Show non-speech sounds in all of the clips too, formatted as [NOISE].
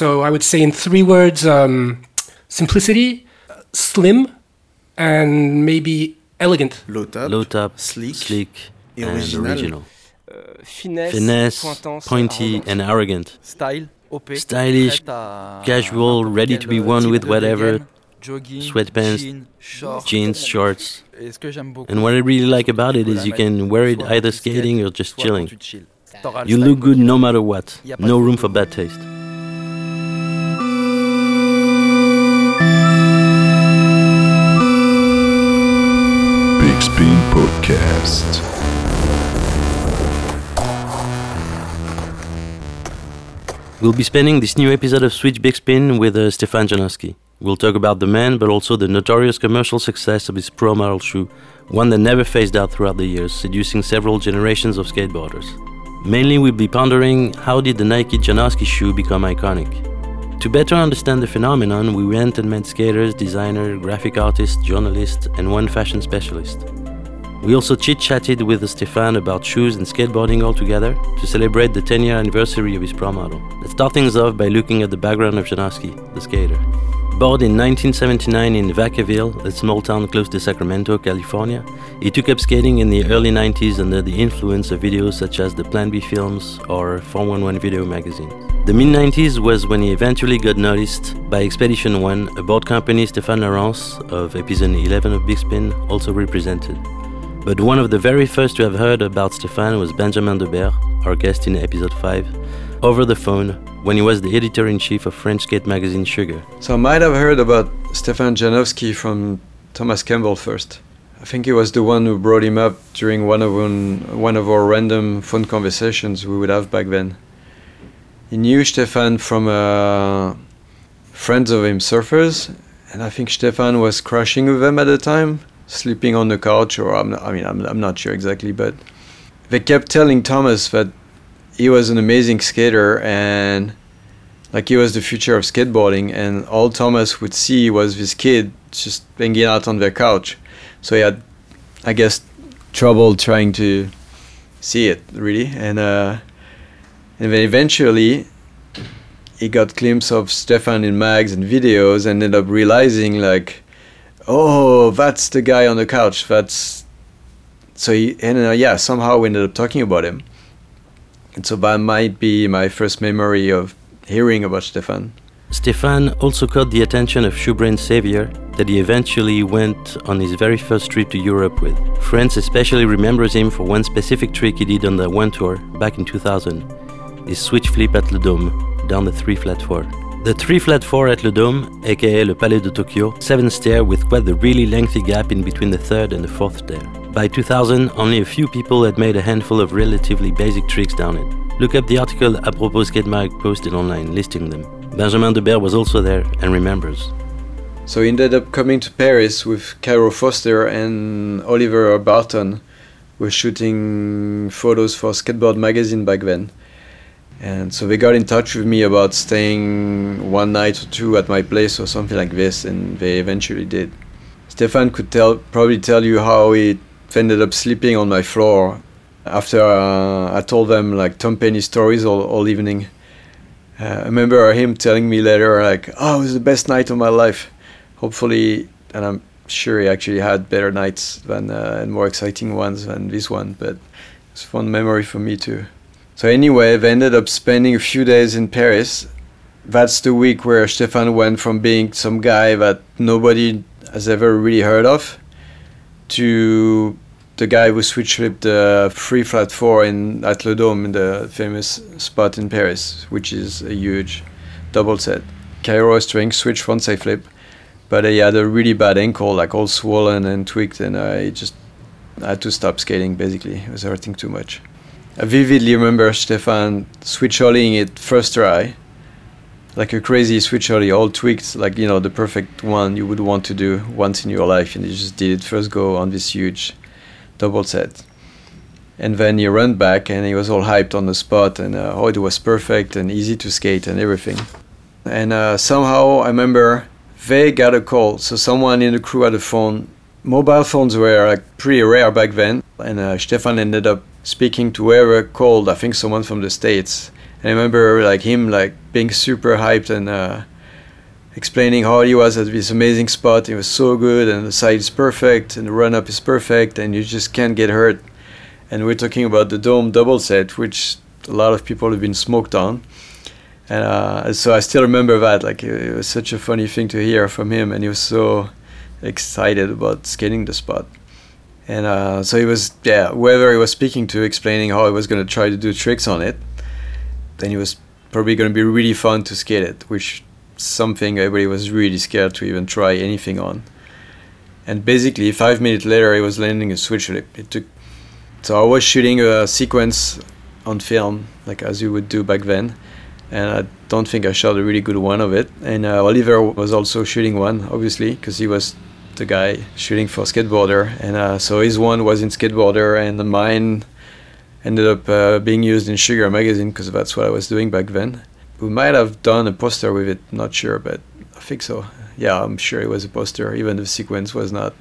So I would say in three words um, simplicity, slim, and maybe elegant. Low top, Low top, sleek, sleek, et and original. original. finesse, Finesse, pointance, pointy, arrogance. and arrogant. Style, OP, Stylish, casual, ready to be worn with whatever, jogging, sweatpants, jean, short. Jeans, shorts. Et ce que j'aime beaucoup, And what I really like about it faut is la you can wear it either quand tu skates, skating or just chilling. tu chill. T'auras le You look good no matter what. Y a pas No room for bad taste. Spin Podcast. We'll be spending this new episode of Switch Big Spin with uh, Stefan Janoski. We'll talk about the man, but also the notorious commercial success of his pro model shoe, one that never phased out throughout the years, seducing several generations of skateboarders. Mainly, we'll be pondering how did the Nike Janoski shoe become iconic. To better understand the phenomenon, we went and met skaters, designers, graphic artists, journalists, and one fashion specialist. We also chit chatted with Stefan about shoes and skateboarding altogether to celebrate the 10 year anniversary of his pro model. Let's start things off by looking at the background of Janoski, the skater. Born in 1979 in Vacaville, a small town close to Sacramento, California, he took up skating in the early 90s under the influence of videos such as the Plan B films or 411 video magazine. The mid 90s was when he eventually got noticed by Expedition One, a board company Stéphane Laurence of episode 11 of Big Spin also represented. But one of the very first to have heard about Stéphane was Benjamin Deberdt, our guest in episode 5, over the phone when he was the editor in chief of French skate magazine Sugar. So I might have heard about Stefan Janoski from Thomas Campbell first. I think he was the one who brought him up during one of one, one of our random phone conversations we would have back then. He knew Stefan from uh, friends of him surfers, and I think Stefan was crashing with them at the time, sleeping on the couch, or I'm not, I mean I'm, I'm not sure exactly, but they kept telling Thomas that he was an amazing skater and like he was the future of skateboarding and all thomas would see was this kid just hanging out on their couch. So he had i guess trouble trying to see it really. And uh and then eventually he got glimpse of stefan in mags and videos and ended up realizing like oh that's the guy on the couch that's so he and uh, yeah somehow we ended up talking about him and so that might be my first memory of hearing about Stefan. Stefan also caught the attention of Shoebrain Savier that he eventually went on his very first trip to Europe with. France especially remembers him for one specific trick he did on the one tour back in 2000, his switch flip at Le Dôme, down the 3 flat 4. The 3 flat 4 at Le Dôme, aka Le Palais de Tokyo, 7 stair with quite the really lengthy gap in between the third and the fourth stair. By 2000, only a few people had made a handful of relatively basic tricks down it. Look up the article Apropos Skate Mag posted online listing them. Benjamin Deberdt was also there and remembers. So he ended up coming to Paris with Cairo Foster and Oliver Barton, were shooting photos for Skateboard magazine back then. And so they got in touch with me about staying one night or two at my place or something like this, and they eventually did. Stefan could tell probably tell you how he ended up sleeping on my floor after uh, I told them like Tom Penny stories all, all evening. Uh, I remember him telling me later like, "Oh, it was the best night of my life." Hopefully, and I'm sure he actually had better nights than uh, and more exciting ones than this one, but it's a fun memory for me too. So anyway, they ended up spending a few days in Paris. That's the week where Stefan went from being some guy that nobody has ever really heard of to the guy who switch flipped the free flat four in at Le Dôme, in the famous spot in Paris, which is a huge double set. Cairo was trying switch frontside flip, but he had a really bad ankle, like all swollen and tweaked, and I just had to stop skating. Basically, it was hurting too much. I vividly remember Stefan switch it first try, like a crazy switch all tweaked, like you know the perfect one you would want to do once in your life, and he just did it first go on this huge double set. And then he ran back and he was all hyped on the spot and uh, oh it was perfect and easy to skate and everything. And uh, somehow I remember they got a call. So someone in the crew had a phone. Mobile phones were like pretty rare back then. And uh, Stefan ended up speaking to whoever called, I think someone from the States. And I remember like him like being super hyped and uh, explaining how he was at this amazing spot. It was so good, and the side is perfect, and the run up is perfect, and you just can't get hurt. And we're talking about the dome double set, which a lot of people have been smoked on. And uh, so I still remember that. Like it, it was such a funny thing to hear from him, and he was so excited about skating the spot. And uh, so he was, yeah, whoever he was speaking to, explaining how he was going to try to do tricks on it. Then it was probably going to be really fun to skate it, which something everybody was really scared to even try anything on. And basically, five minutes later, he was landing a switch flip. It took. So I was shooting a sequence on film, like as you would do back then, and I don't think I shot a really good one of it. And uh, Oliver was also shooting one, obviously, because he was the guy shooting for skateboarder, and uh, so his one was in skateboarder, and mine ended up uh, being used in Sugar magazine because that's what I was doing back then. We might have done a poster with it, not sure, but I think so. Yeah, I'm sure it was a poster, even if the sequence was not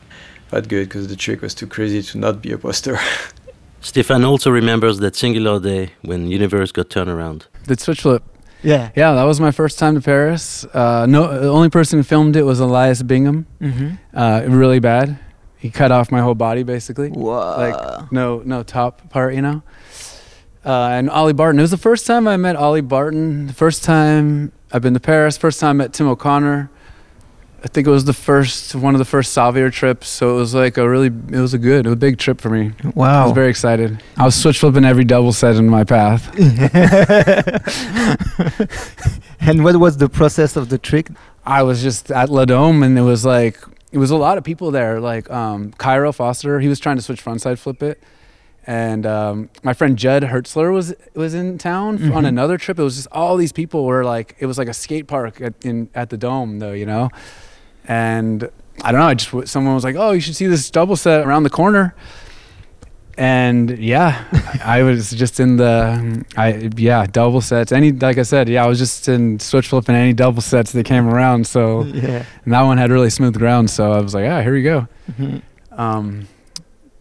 that good because the trick was too crazy to not be a poster. [LAUGHS] Stefan also remembers that singular day when Universe got turned around. The switch flip. Yeah. Yeah, that was my first time to Paris. Uh, no, the only person who filmed it was Elias Bingham. Mm-hmm. Uh, really bad. He cut off my whole body basically. Wow. Like no, no top part, you know. Uh, and Ollie Barton. It was the first time I met Ollie Barton. The first time I've been to Paris. First time I met Tim O'Connor. I think it was the first one of the first Savier trips. So it was like a really, it was a good, it was a big trip for me. Wow. I was very excited. I was switch flipping every double set in my path. [LAUGHS] and what was the process of the trick? I was just at La Dome and it was like it was a lot of people there. Like um, Cairo Foster, he was trying to switch frontside flip it, and um, my friend Judd Hertzler was was in town f- on Mhm. another trip. It was just all these people were like it was like a skate park at, in at the Dome though, you know, and I don't know. I just someone was like, oh, you should see this double set around the corner. And yeah, I was just in the, I yeah, double sets. Any like I said, yeah, I was just in switch flipping any double sets that came around. So [LAUGHS] Yeah. and that one had really smooth ground, so I was like, ah, here we go. Mhm. Um,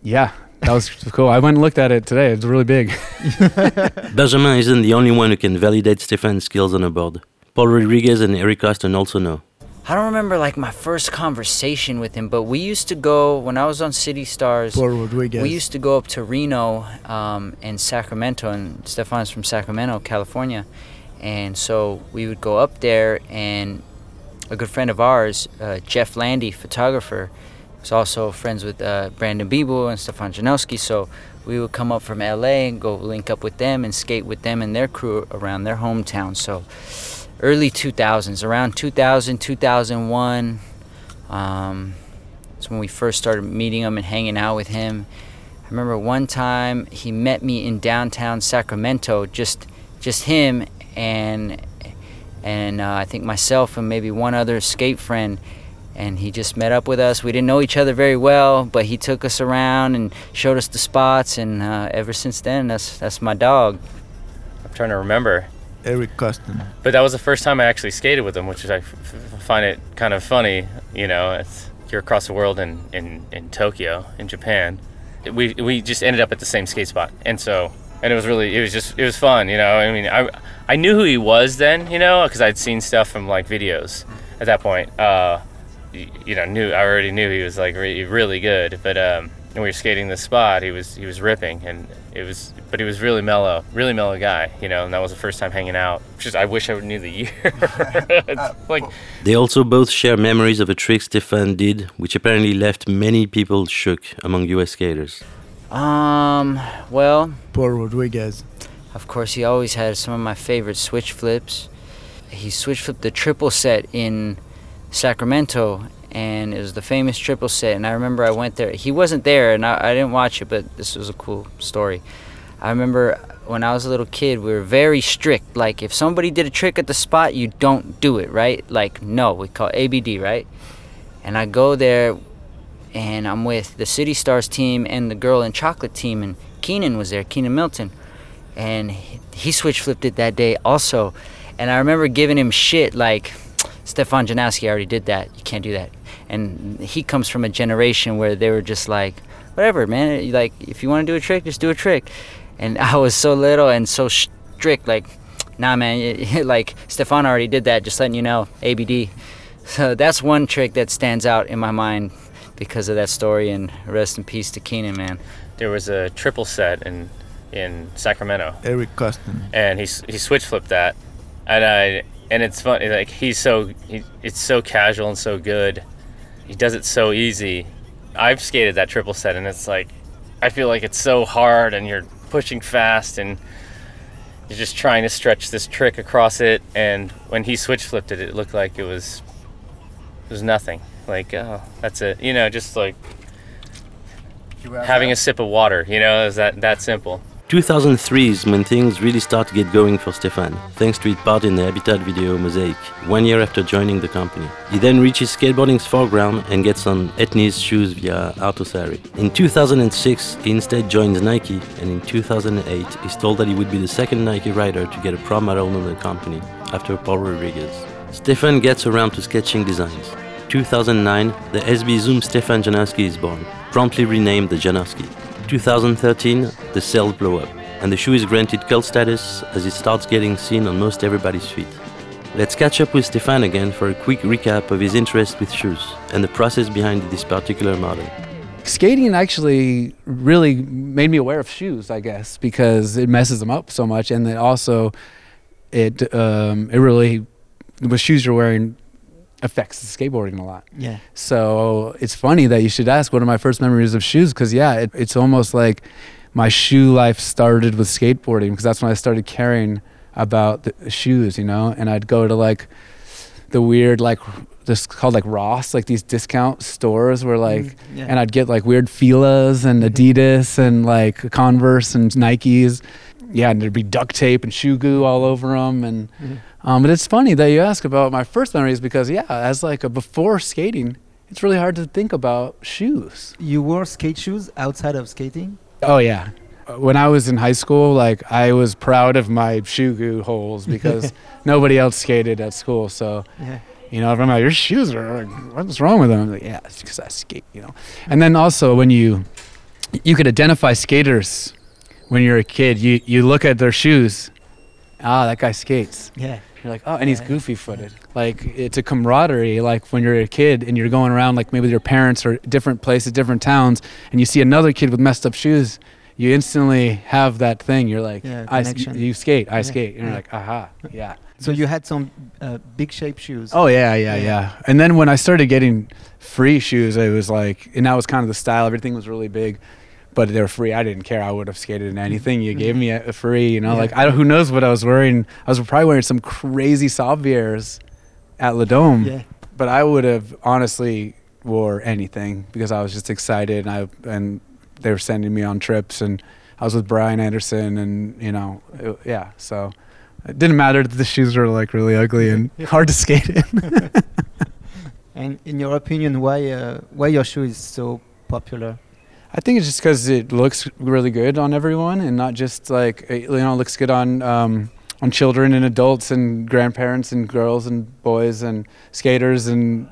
yeah, that was [LAUGHS] cool. I went and looked at it today. It's really big. [LAUGHS] Benjamin isn't the only one who can validate Stefan's skills on a board. Paul Rodriguez and Eric Koston also know. I don't remember like my first conversation with him, but we used to go when I was on City Stars. Paul Rodriguez. We used to go up to Reno um, and Sacramento, and Stefan's from Sacramento, California, and so we would go up there. And a good friend of ours, uh, Jeff Landi, photographer, was also friends with uh, Brandon Biebel and Stefan Janoski. So we would come up from LA and go link up with them and skate with them and their crew around their hometown. So early 2000s, around 2000, 2001. Um, that's when we first started meeting him and hanging out with him. I remember one time he met me in downtown Sacramento, just just him and and uh, I think myself and maybe one other skate friend. And he just met up with us. We didn't know each other very well, but he took us around and showed us the spots. And uh, ever since then, that's that's my dog. I'm trying to remember. Eric Koston. But that was the first time I actually skated with him, which is find it kind of funny. You know, it's, you're across the world in, in, in Tokyo, in Japan. We we just ended up at the same skate spot, and so and it was really it was just it was fun. You know, I mean, I I knew who he was then, you know, because I'd seen stuff from like videos at that point. Uh, y- you know, knew I already knew he was like re- really good, but um, when we were skating the spot, he was he was ripping, and it was, but he was really mellow, really mellow guy, you know, and that was the first time hanging out. Just I wish I knew the year. [LAUGHS] Like They also both share memories of a trick Stefan did, which apparently left many people shook among US skaters. Um, well, Paul Rodriguez. Of course, he always had some of my favorite switch flips. He switch flipped the triple set in Sacramento, and it was the famous triple set. And I remember I went there. He wasn't there, and I, I didn't watch it, but this was a cool story. I remember when I was a little kid, we were very strict. Like, if somebody did a trick at the spot, you don't do it, right? Like, no, we call ABD, right? And I go there, and I'm with the City Stars team and the Girl in Chocolate team, and Keenan was there, Keenan Milton and he- he switch flipped it that day also. And I remember giving him shit like, Stefan Janoski already did that. You can't do that. And he comes from a generation where they were just like, whatever, man. Like, if you want to do a trick, just do a trick. And [LAUGHS] I was so little and so strict, like, nah, man, [LAUGHS] it, like Stefan already did that. Just letting you know, ABD. So that's one trick that stands out in my mind because of that story. And rest in peace to Keenan, man. There was a triple set in in Sacramento, Eric Koston. and he s- he switch flipped that, and I and it's funny like he's so he, it's so casual and so good, he does it so easy. I've skated that triple set, and it's like I feel like it's so hard, and you're pushing fast, and you're just trying to stretch this trick across it. And when he switch flipped it, it looked like it was it was nothing. Like oh, that's it, you know, just like having a sip of water. You know, is that that simple. 2003 is when things really start to get going for Stefan, thanks to his part in the Habitat video Mosaic, one year after joining the company. He then reaches skateboarding's foreground and gets on Etnies shoes via Autosari. In 2006, he instead joins Nike, and in 2008, he's told that he would be the second Nike rider to get a pro model on the company, after Paul Rodriguez. Stefan gets around to sketching designs. 2009, the SB Zoom Stefan Janoski is born, promptly renamed the Janoski. 2013, the sales blow up, and the shoe is granted cult status as it starts getting seen on most everybody's feet. Let's catch up with Stefan again for a quick recap of his interest with shoes and the process behind this particular model. skating actually really made me aware of shoes, I guess, because it messes them up so much, and then also it um, it really what shoes you're wearing affects the skateboarding a lot. Yeah. So it's funny that you should ask what are my first memories of shoes because yeah, it, it's almost like my shoe life started with skateboarding because that's when I started caring about the shoes, you know, and I'd go to like the weird like this called like Ross, like these discount stores where like Mm, yeah. and I'd get like weird Fila's and Adidas and like Converse and Nikes. Yeah, and there'd be duct tape and shoe goo all over them. And um, but it's funny that you ask about my first memories because yeah, as like a before skating, it's really hard to think about shoes. You wore skate shoes outside of skating? Oh yeah. When I was in high school, like I was proud of my shoe goo holes because [LAUGHS] nobody else skated at school. So Yeah. you know, if I'm like, your shoes are, like, what's wrong with them? I'm like, yeah, it's because I skate, you know. And then also when you, you could identify skaters when you're a kid. You you look at their shoes, ah, that guy skates. Yeah. You're like, oh, and he's goofy footed. Like it's a camaraderie. Like when you're a kid and you're going around, like maybe with your parents or different places, different towns, and you see another kid with messed up shoes. You instantly have that thing. You're like, Yeah, I, connection. you skate, I Yeah, skate. And you're yeah. like, aha, yeah. So you had some uh, big shape shoes. Oh yeah, yeah, Yeah. yeah. And then when I started getting free shoes, it was like, and that was kind of the style. Everything was really big, but they were free. I didn't care. I would have skated in anything you gave me a, free. You know, Yeah. like I don't, who knows what I was wearing. I was probably wearing some crazy Saviers at La Dome, Yeah. but I would have honestly wore anything because I was just excited and I and they were sending me on trips and I was with Brian Anderson and you know it- yeah so it didn't matter that the shoes were like really ugly and hard to skate in. [LAUGHS] And in your opinion, why uh, why your shoe is so popular? I think it's just because it looks really good on everyone, and not just like you know, it looks good on um, on children and adults and grandparents and girls and boys and skaters and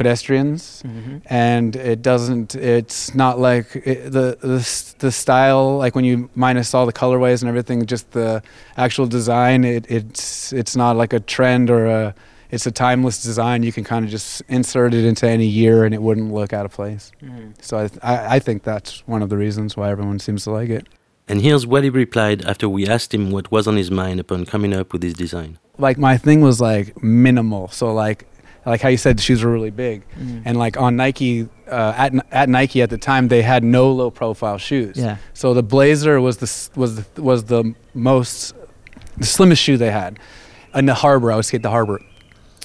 pedestrians. Mm-hmm. And it doesn't. It's not like it, the the the style. Like when you minus all the colorways and everything, just the actual design. It, it's it's not like a trend or a. It's a timeless design. You can kind of just insert it into any year, and it wouldn't look out of place. Mm-hmm. So I, th- I, I think that's one of the reasons why everyone seems to like it. And here's what he replied after we asked him what was on his mind upon coming up with his design. Like my thing was like minimal. So like like how you said the shoes were really big, Mm. and like on Nike uh, at at Nike at the time they had no low profile shoes. Yeah. So the Blazer was the was the, was the most the slimmest shoe they had. In the Harbor, I would skate the Harbor.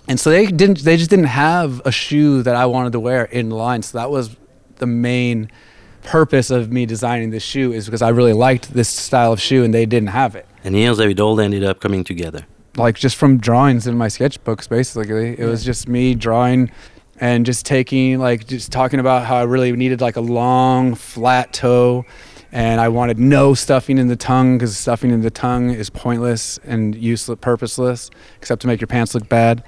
And so they didn't they just didn't have a shoe that I wanted to wear in line. So that was the main purpose of me designing this shoe is because I really liked this style of shoe and they didn't have it. And here's how it all ended up coming together. Like just from drawings in my sketchbooks basically. It was just me drawing and just taking like just talking about how I really needed like a long flat toe and I wanted no stuffing in the tongue because stuffing in the tongue is pointless and useless, purposeless, except to make your pants look bad.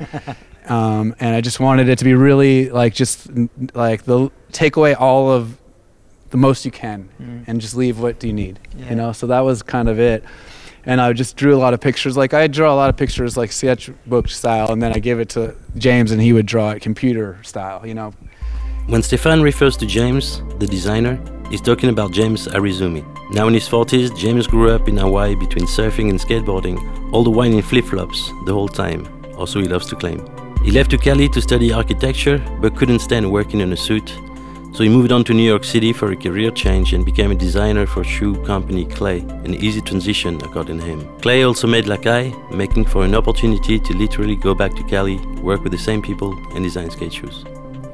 [LAUGHS] um, and I just wanted it to be really like just like the take away all of the most you can Mm. and just leave what do you need Yeah. you know so that was kind of it and I just drew a lot of pictures. Like I draw a lot of pictures like sketchbook style, and then I give it to James, and he would draw it computer style. You know. When Stefan refers to James, the designer, he's talking about James Arizumi. Now in his 40s, James grew up in Hawaii between surfing and skateboarding, all the while in flip flops the whole time, also he loves to claim. He left to Cali to study architecture, but couldn't stand working in a suit, so he moved on to New York City for a career change and became a designer for shoe company Clay, an easy transition according to him. Clay also made Lakai, making for an opportunity to literally go back to Cali, work with the same people, and design skate shoes.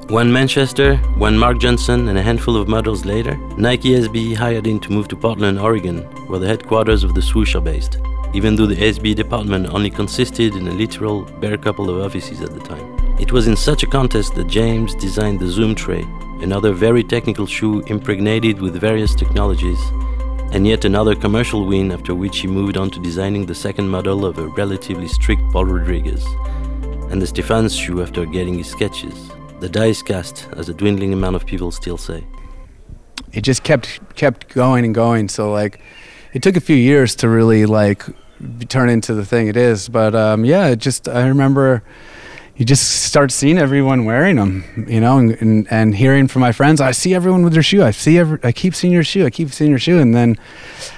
One Manchester, one Mark Johnson, and a handful of models later, Nike SB hired him to move to Portland, Oregon, where the headquarters of the swoosh are based, even though the SB department only consisted in a literal bare couple of offices at the time. It was in such a contest that James designed the Zoom Tray, another very technical shoe impregnated with various technologies, and yet another commercial win after which he moved on to designing the second model of a relatively strict Paul Rodriguez, and the Stefan's shoe after getting his sketches. The die is cast, as a dwindling amount of people still say. It just kept kept going and going. So like, it took a few years to really like turn into the thing it is. But um, yeah, it just I remember you just start seeing everyone wearing them, you know, and, and, and hearing from my friends, I see everyone with their shoe. I see every, I keep seeing your shoe. I keep seeing your shoe, and then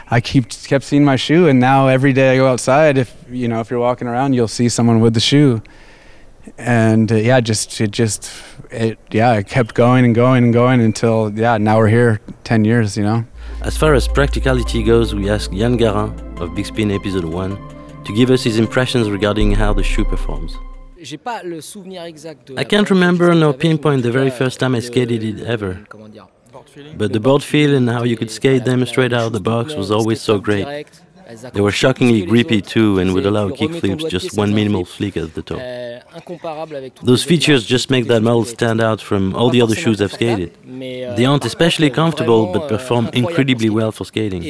I keep kept seeing my shoe, and now every day I go outside, if you know, if you're walking around, you'll see someone with the shoe, and uh, yeah, just it just it yeah, it kept going and going and going until yeah, now we're here, ten years, you know. As far as practicality goes, we asked Yann Garin of Big Spin Episode 1 to give us his impressions regarding how the shoe performs. I can't remember nor pinpoint the very first time I skated it ever. But the board feel and how you could skate them straight out of the box was always so great. They were shockingly grippy too and would allow kickflips just one minimal flick at the toe. Those features just make that model stand out from all the other shoes I've skated. They aren't especially comfortable but perform incredibly well for skating.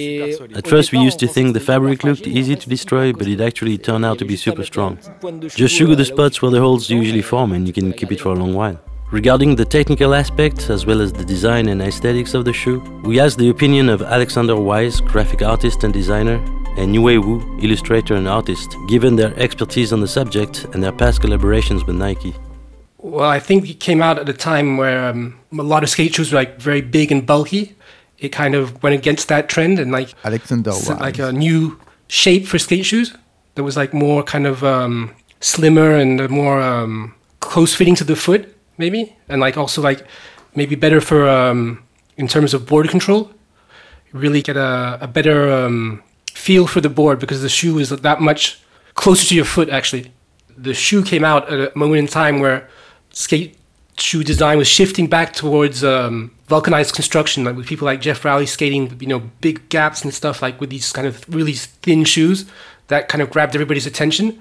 At first we used to think the fabric looked easy to destroy but it actually turned out to be super strong. Just sugar the spots where the holes usually form and you can keep it for a long while. Regarding the technical aspects as well as the design and aesthetics of the shoe, we asked the opinion of Alexander Wise, graphic artist and designer, and Yue Wu, illustrator and artist, given their expertise on the subject and their past collaborations with Nike. Well, I think it came out at a time where um, a lot of skate shoes were like very big and bulky. It kind of went against that trend and like Alexander s- Wise. like a new shape for skate shoes that was like more kind of um, slimmer and more um, close fitting to the foot, maybe, and like also like maybe better for um, in terms of board control. Really get a, a better um, feel for the board because the shoe is that much closer to your foot. Actually, the shoe came out at a moment in time where skate shoe design was shifting back towards um, vulcanized construction, like with people like Geoff Rowley skating, you know, big gaps and stuff, like with these kind of really thin shoes that kind of grabbed everybody's attention,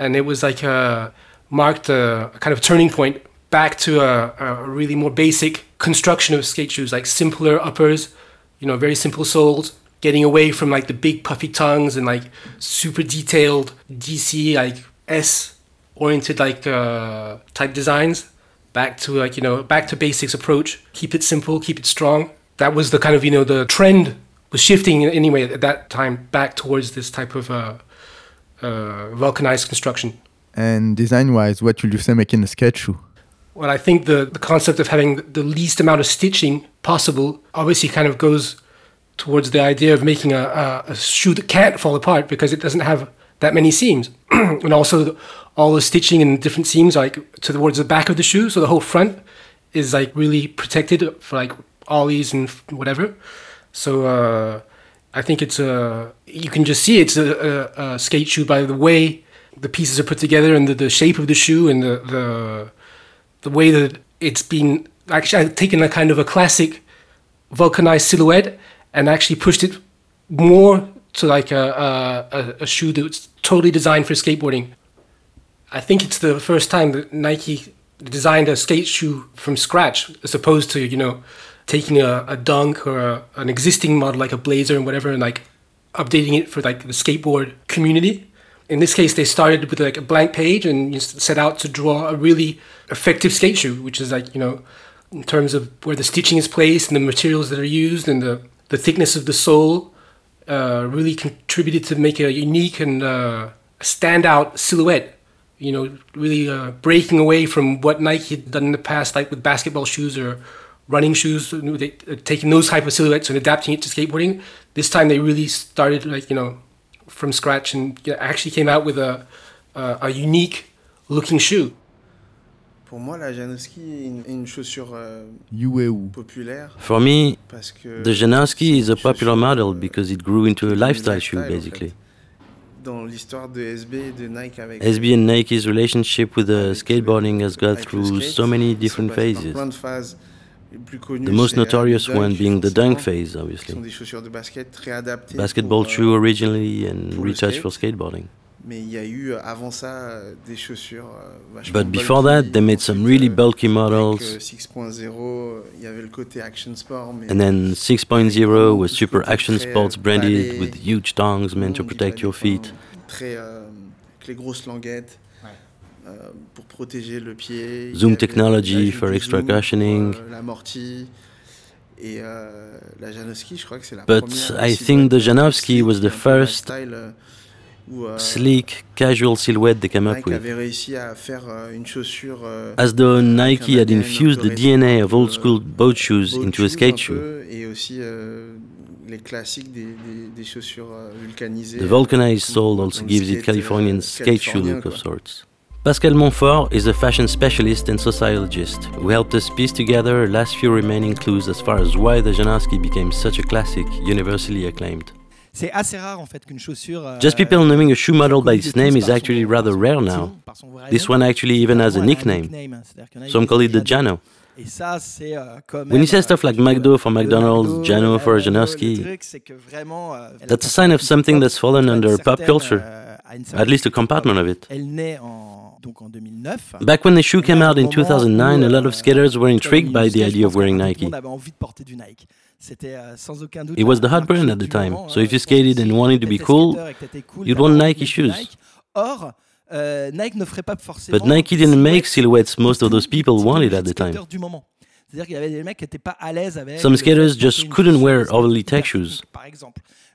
and it was like uh, marked a, a kind of turning point back to a, a really more basic construction of skate shoes, like simpler uppers, you know, very simple soles, getting away from like the big puffy tongues and like super detailed DC like S oriented like uh, type designs. Back to like you know back to basics approach. Keep it simple keep it strong. That was the kind of you know the trend was shifting anyway at that time back towards this type of uh, uh, vulcanized construction. And design-wise, what will you say making a skate shoe? well i think the, the concept of having the least amount of stitching possible obviously kind of goes towards the idea of making a, a, a shoe that can't fall apart because it doesn't have that many seams. [CLEARS THROAT] And also all the stitching and different seams like towards the back of the shoe. So the whole front is like really protected for like ollies and whatever. So uh, i think it's a you can just see it's a, a, a skate shoe by the way the pieces are put together and the, the shape of the shoe and the, the the way that it's been actually taken a kind of a classic vulcanized silhouette and actually pushed it more to like a, a, a- shoe that's totally designed for skateboarding. I think it's the first time that Nike designed a skate shoe from scratch as opposed to, you know, taking a, a dunk or a, an existing model like a blazer and whatever and like updating it for like the skateboard community. In this case, they started with like a blank page and set out to draw a really effective skate shoe, which is like, you know, in terms of where the stitching is placed and the materials that are used and the, the thickness of the sole uh, really contributed to make a unique and uh, standout silhouette. You know, really uh, breaking away from what Nike had done in the past, like with basketball shoes or running shoes, they, uh, taking those type of silhouettes and adapting it to skateboarding. This time they really started like you know from scratch and you know, actually came out with a a, a unique looking shoe. Pour moi, la Janoski est une, une chaussure euh, populaire For me, parce que the Janoski is a popular model euh, because it grew into a qui lifestyle shoe, en fait. basically. Dans l'histoire de SB et de Nike avec SB and Nike's relationship with the euh, skateboarding has gone through skate, so many different phases. plein de phases. Les plus connues, The most euh, notorious les one being the dunk phase, obviously. sont des chaussures de basket très adaptées Basketball euh, shoe originally and pour le retouched for skateboarding. Mais il y a eu euh, avant ça euh, des chaussures euh, But before bulky. that, they made some really euh, bulky models. euh, 6.0, euh, il y avait le côté action sport. Mais And then 6.0 was super action sports euh, branded ballet, with huge tongs meant to protect your feet. Très, euh, avec les grosses languettes. euh, pour protéger le pied. Zoom technology for extra zoom cushioning. euh, l'amorti. Et euh, la Janoski, je crois que c'est la But première. I think the Janoski was the first lifestyle, euh, Sleek, casual silhouette they came up with. avait réussi à faire euh, une chaussure. euh, As though Nike had infused the DNA of old euh, school boat shoes into a skate shoe. euh, euh. The euh, vulcanized sole also gives it Californian euh, skate shoe look of sorts. Pascal Monfort is a fashion specialist and sociologist who helped us piece together last few remaining clues as far as why the Janoski became such a classic, universally acclaimed. C'est assez rare en fait qu'une chaussure. euh, Just people naming a shoe model by its name is actually rather rare now. nom, par son vrai This one actually even has a nickname. nickname, c'est-à-dire qu'il y en a, Some call it the Jano. Jano. Et ça, c'est euh. When you say euh, stuff like tu McDo for McDonald's, Jano for Janoski, Le truc, c'est que vraiment. euh, la that's a sign of something that's fallen under pop culture, euh, at least a compartment of it. Elle naît en, donc en 2009. Back when the shoe came out in 2009, a lot of euh, skaters were euh, intrigued by the y a eu idea of wearing Nike. Monde avait envie de porter du Nike. C'était euh, sans aucun doute. It was the hot brand at the time, so euh, if you pense que skated and wanted to be cool, skateur et que t'étais cool, you'd want Nike shoes. Euh, Nike ne ferait pas forcément. But Nike didn't make silhouettes most of those people wanted at the time. skateurs du moment. C'est-à-dire qu'il y avait des mecs qui n'étaient pas à l'aise avec. Some le fait de skaters just couldn't wear overly tech shoes.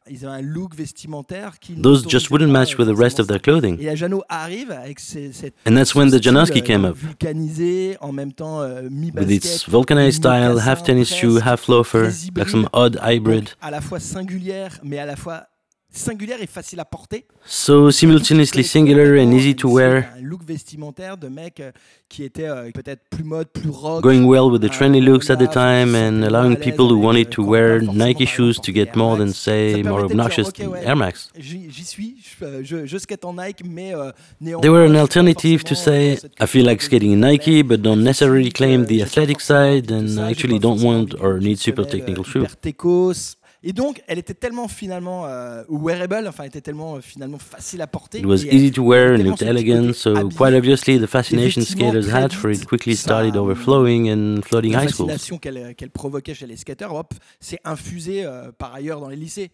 Ils avaient un look vestimentaire qui. Those just wouldn't pas, match euh, with the rest of their clothing. Et la Jano arrive avec ses, cette And that's when the Janowski came up. vulcanisé en même temps euh, With mi-basket. its vulcanized style, half tennis shoe, half loafer, like some odd hybrid. À la fois singulière, mais à la fois singulière et facile à porter. So simultaneously singular and easy to wear, Un look vestimentaire de mec euh, qui était euh, peut-être plus mode, plus rock. going well with the euh, trendy looks at the time and allowing people who wanted euh, to wear Nike par shoes to get more than, say, more obnoxious Air Max. J'y j'y suis, je, euh, je, je skate en Nike, mais euh, néanmoins. They were an alternative to say, cette I feel like skating in Nike, but don't necessarily claim the athletic side de and actually don't want or need super technical euh, shoes. Et donc, elle était tellement finalement euh, wearable, enfin, elle était tellement euh, finalement facile à porter. It was elle- easy to wear and looked elegant, so habillé, quite obviously the fascination skaters had for it quickly ça, started hum, overflowing and flooding la high schools. fascination qu'elle qu'elle provoquait chez les skaters, hop, s'est infusée euh, par ailleurs dans les lycées.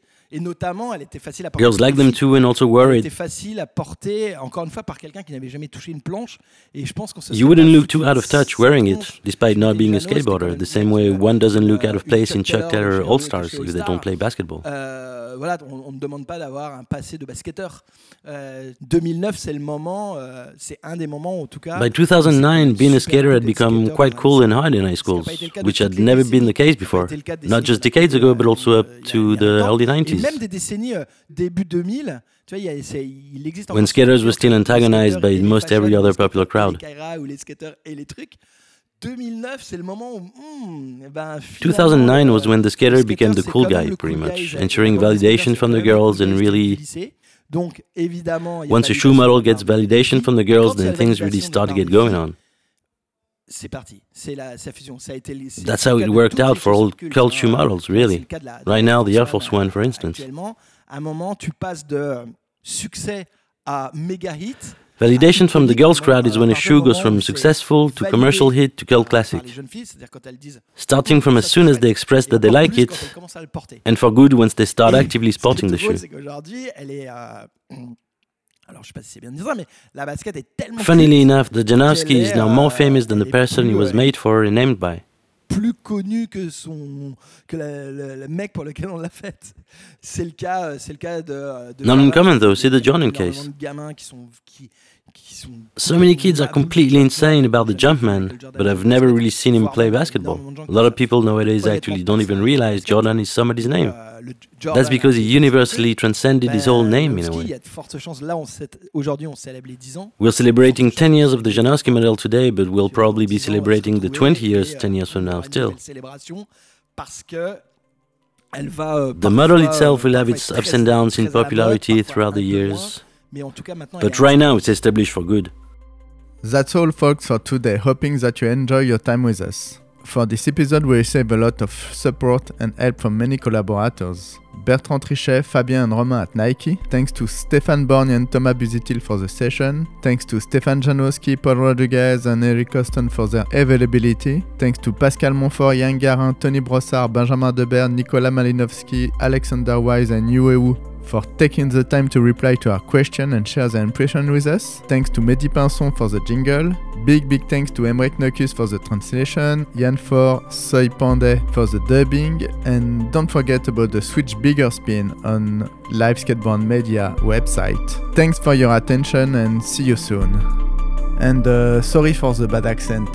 Girls like them too and also worried. You wouldn't look too out of touch wearing it, despite not being a skateboarder, the same way one doesn't look out of place in Chuck Taylor All Stars if they don't play basketball. Voilà, on ne demande pas d'avoir un passé de basketteur. 2009, c'est le moment, c'est un des moments en tout cas. By 2009, being a skater had become quite cool and hard in high schools, which had never been the case before. Not just decades ago, but also up to the early 90s. Même des décennies début 2000. When skaters were still antagonized by most every other popular crowd. ou les skaters 2009, was when the skater became the cool guy, pretty much, ensuring validation from the girls and really. Donc. Once a shoe model gets validation from the girls, then things really start to get going on. C'est parti, c'est la, la fusion. Ça a été That's how it worked out for all chaussures cultes, cult shoe models, really. le cas de la- de Right now, the Air Force One, for instance. Actuellement, à un moment, tu passes de euh, succès à méga hit. Validation from the girls' crowd is when a shoe goes from successful to commercial hit to cult classic, jeunes filles, c'est-à-dire quand elles disent starting from as soon as they express that they like it, quand elles commencent à le porter. and for good once they start actively ce qui est sporting the shoe. Alors, je sais pas si c'est bien de dire ça, mais la basket est tellement. Funnily enough, the Janowski is now more famous than the person plus, he was made for and named by. plus connu que son que la- la- le mec pour lequel on l'a faite. C'est le cas, c'est le cas de. de Not Jordan. uncommon though, see the Jordan case. de gamins qui sont qui, qui sont So many kids are completely insane about the Jumpman, but I've never really seen him play basketball. A lot of people nowadays actually don't even realize Jordan is somebody's name. That's because he universally transcended his whole name in a way. y a de fortes chances. Là, on célèbre- aujourd'hui, on célèbre les 10 ans. We're celebrating 10 years of the Janoski medal today, but we'll probably be celebrating the 20 years 10 years from now still. The medal itself will have its ups and downs in popularity throughout the years. Mais en tout cas, maintenant, But right now it's established for good. That's all, folks, for today. Hoping that you enjoy your time with us. For this episode, we receive a lot of support and help from many collaborators. Bertrand Trichet, Fabien, and Romain at Nike. Thanks to Stefan Borny and Thomas Buzitil for the session. Thanks to Stefan Janowski, Paul Rodriguez, and Eric Austin for their availability. Thanks to Pascal Montfort, Yann Garin, Tony Brossard, Benjamin Debert, Nicolas Malinowski, Alexander Wise, and Yueu for taking the time to reply to our question and share their impression with us. Thanks to Mehdi Pinson for the jingle. Big, big thanks to Emmerich Nokus for the translation, Jan For, Soy Pandey for the dubbing, and don't forget about the Switch Bigger Spin on Live Skateboard Media website. Thanks for your attention and see you soon. And uh, sorry for the bad accent.